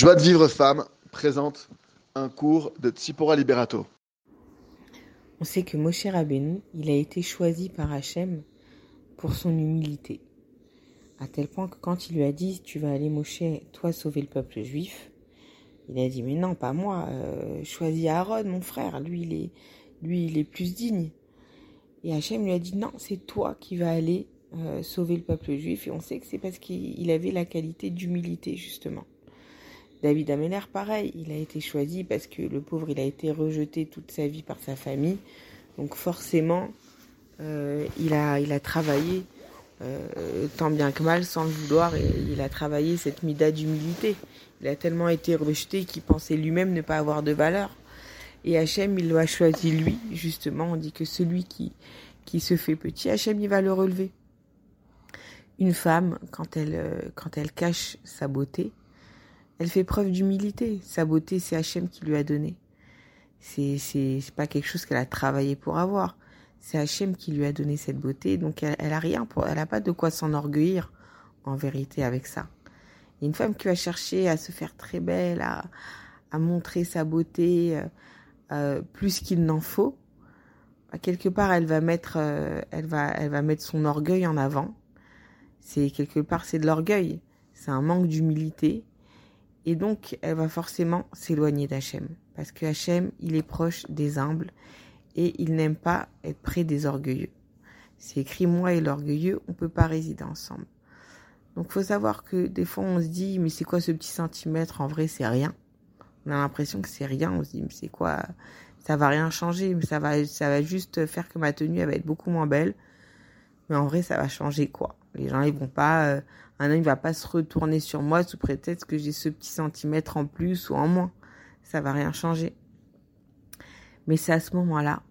Joie de vivre femme présente un cours de Tsipora Liberato. On sait que Moshe Rabbeinu, il a été choisi par Hachem pour son humilité. À tel point que quand il lui a dit Tu vas aller, Moshe, toi sauver le peuple juif, il a dit Mais non, pas moi, euh, choisis Aaron, mon frère, lui il, est, lui, il est plus digne. Et Hachem lui a dit Non, c'est toi qui vas aller euh, sauver le peuple juif. Et on sait que c'est parce qu'il avait la qualité d'humilité, justement. David Amener, pareil, il a été choisi parce que le pauvre, il a été rejeté toute sa vie par sa famille. Donc forcément, euh, il, a, il a travaillé euh, tant bien que mal, sans le vouloir, et il a travaillé cette mida d'humilité. Il a tellement été rejeté qu'il pensait lui-même ne pas avoir de valeur. Et Hachem, il l'a choisi lui, justement. On dit que celui qui, qui se fait petit, Hachem, il va le relever. Une femme, quand elle, euh, quand elle cache sa beauté, elle fait preuve d'humilité. Sa beauté, c'est Hachem qui lui a donné. C'est, c'est, pas quelque chose qu'elle a travaillé pour avoir. C'est Hachem qui lui a donné cette beauté. Donc elle, elle a rien pour, elle a pas de quoi s'enorgueillir, en vérité, avec ça. une femme qui va chercher à se faire très belle, à, à montrer sa beauté, euh, euh plus qu'il n'en faut. Bah, quelque part, elle va mettre, euh, elle va, elle va mettre son orgueil en avant. C'est quelque part, c'est de l'orgueil. C'est un manque d'humilité et donc, elle va forcément s'éloigner d'Hachem. Parce que Hachem, il est proche des humbles et il n'aime pas être près des orgueilleux. C'est écrit moi et l'orgueilleux, on peut pas résider ensemble. Donc, faut savoir que des fois, on se dit, mais c'est quoi ce petit centimètre? En vrai, c'est rien. On a l'impression que c'est rien. On se dit, mais c'est quoi? Ça va rien changer, mais ça va, ça va juste faire que ma tenue, elle va être beaucoup moins belle. Mais en vrai, ça va changer quoi? Les gens, ils vont pas, euh, un homme va pas se retourner sur moi sous prétexte que j'ai ce petit centimètre en plus ou en moins. Ça va rien changer. Mais c'est à ce moment-là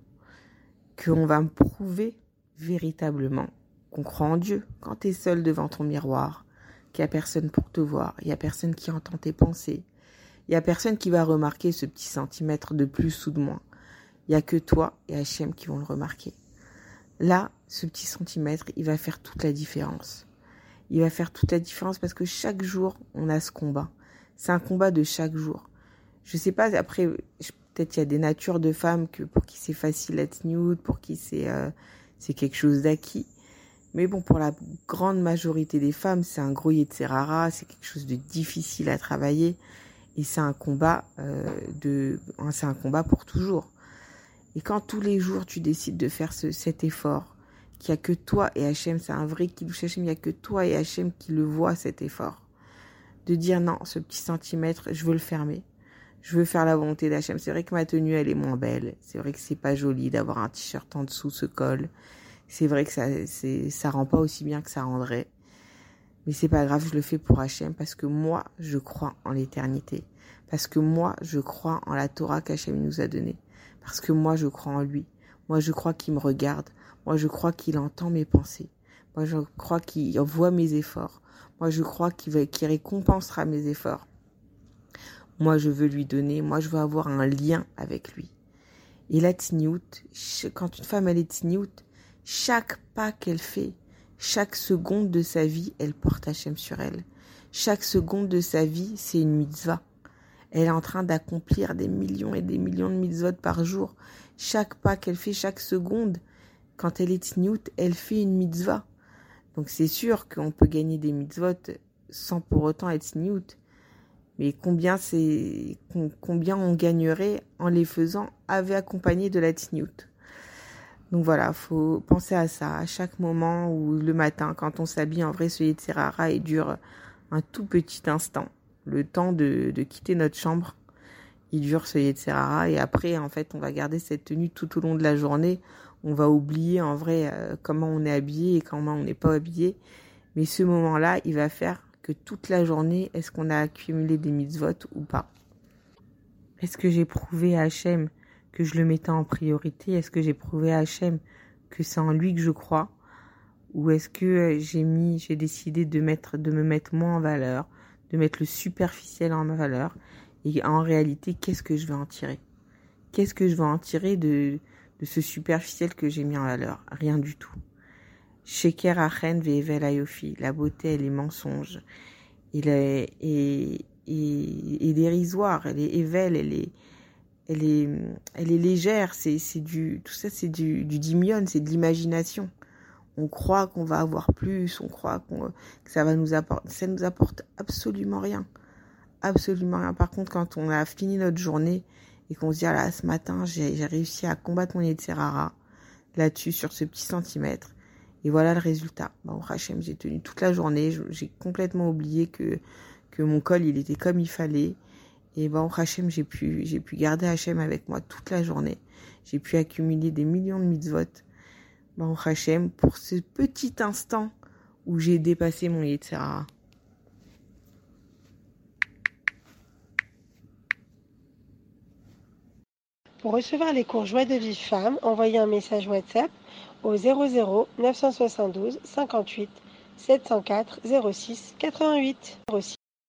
qu'on va me prouver véritablement qu'on croit en Dieu. Quand tu es seul devant ton miroir, qu'il n'y a personne pour te voir, il n'y a personne qui entend tes pensées, il n'y a personne qui va remarquer ce petit centimètre de plus ou de moins. Il n'y a que toi et Hachem qui vont le remarquer. Là, ce petit centimètre, il va faire toute la différence il va faire toute la différence parce que chaque jour, on a ce combat. C'est un combat de chaque jour. Je sais pas, après, peut-être il y a des natures de femmes que pour qui c'est facile être nude, pour qui c'est euh, c'est quelque chose d'acquis. Mais bon, pour la grande majorité des femmes, c'est un gros rara, c'est quelque chose de difficile à travailler et c'est un combat euh, de, c'est un combat pour toujours. Et quand tous les jours tu décides de faire ce, cet effort, qu'il n'y a que toi et Hachem, c'est un vrai kiddush Hachem, il n'y a que toi et Hachem qui le voient cet effort. De dire non, ce petit centimètre, je veux le fermer. Je veux faire la volonté d'Hachem. C'est vrai que ma tenue, elle est moins belle. C'est vrai que c'est pas joli d'avoir un t-shirt en dessous, ce col. C'est vrai que ça, c'est, ça rend pas aussi bien que ça rendrait. Mais c'est pas grave, je le fais pour Hachem parce que moi, je crois en l'éternité. Parce que moi, je crois en la Torah qu'Hachem nous a donnée. Parce que moi, je crois en lui. Moi, je crois qu'il me regarde. Moi, je crois qu'il entend mes pensées. Moi, je crois qu'il voit mes efforts. Moi, je crois qu'il récompensera mes efforts. Moi, je veux lui donner. Moi, je veux avoir un lien avec lui. Et la tniout, quand une femme est tniout, chaque pas qu'elle fait, chaque seconde de sa vie, elle porte Hachem sur elle. Chaque seconde de sa vie, c'est une mitzvah. Elle est en train d'accomplir des millions et des millions de mitzvot par jour. Chaque pas qu'elle fait, chaque seconde, quand elle est tsniout, elle fait une mitzvah. Donc c'est sûr qu'on peut gagner des mitzvot sans pour autant être tsniout. Mais combien c'est combien on gagnerait en les faisant avec accompagné de la tsniout. Donc voilà, faut penser à ça à chaque moment ou le matin quand on s'habille en vrai ce Yetzirara et dure un tout petit instant, le temps de, de quitter notre chambre. Il dure ce Yetzirara et après en fait on va garder cette tenue tout au long de la journée. On va oublier en vrai euh, comment on est habillé et comment on n'est pas habillé. Mais ce moment-là, il va faire que toute la journée, est-ce qu'on a accumulé des mitzvot ou pas? Est-ce que j'ai prouvé à Hachem que je le mettais en priorité? Est-ce que j'ai prouvé à Hachem que c'est en lui que je crois? Ou est-ce que euh, j'ai mis, j'ai décidé de mettre, de me mettre moins en valeur, de mettre le superficiel en valeur Et en réalité, qu'est-ce que je vais en tirer? Qu'est-ce que je vais en tirer de de ce superficiel que j'ai mis en valeur? Rien du tout. Sheker Achen Vevel Ayofi. La beauté, elle est mensonge. Et, et, est, dérisoire, elle est évelle, elle est, elle est, elle est légère. C'est, du, tout ça, c'est du, du dimion, c'est de l'imagination. On croit qu'on va avoir plus, on croit que ça va nous apporter, ça nous apporte absolument rien, absolument rien. Par contre, quand on a fini notre journée et qu'on se dit ah là, ce matin, j'ai, réussi à combattre mon Yetzerara là-dessus sur ce petit centimètre. Et voilà le résultat. Bon, Hachem, j'ai tenu toute la journée. J'ai complètement oublié que que mon col il était comme il fallait. Et bon, Hachem, j'ai pu, j'ai pu garder Hachem avec moi toute la journée. J'ai pu accumuler des millions de mitzvot. Bon, Hachem, pour ce petit instant où j'ai dépassé mon Yetzirah. Pour recevoir les cours Joie de Vive Femme, envoyez un message WhatsApp au 00 972 58 704 06 88.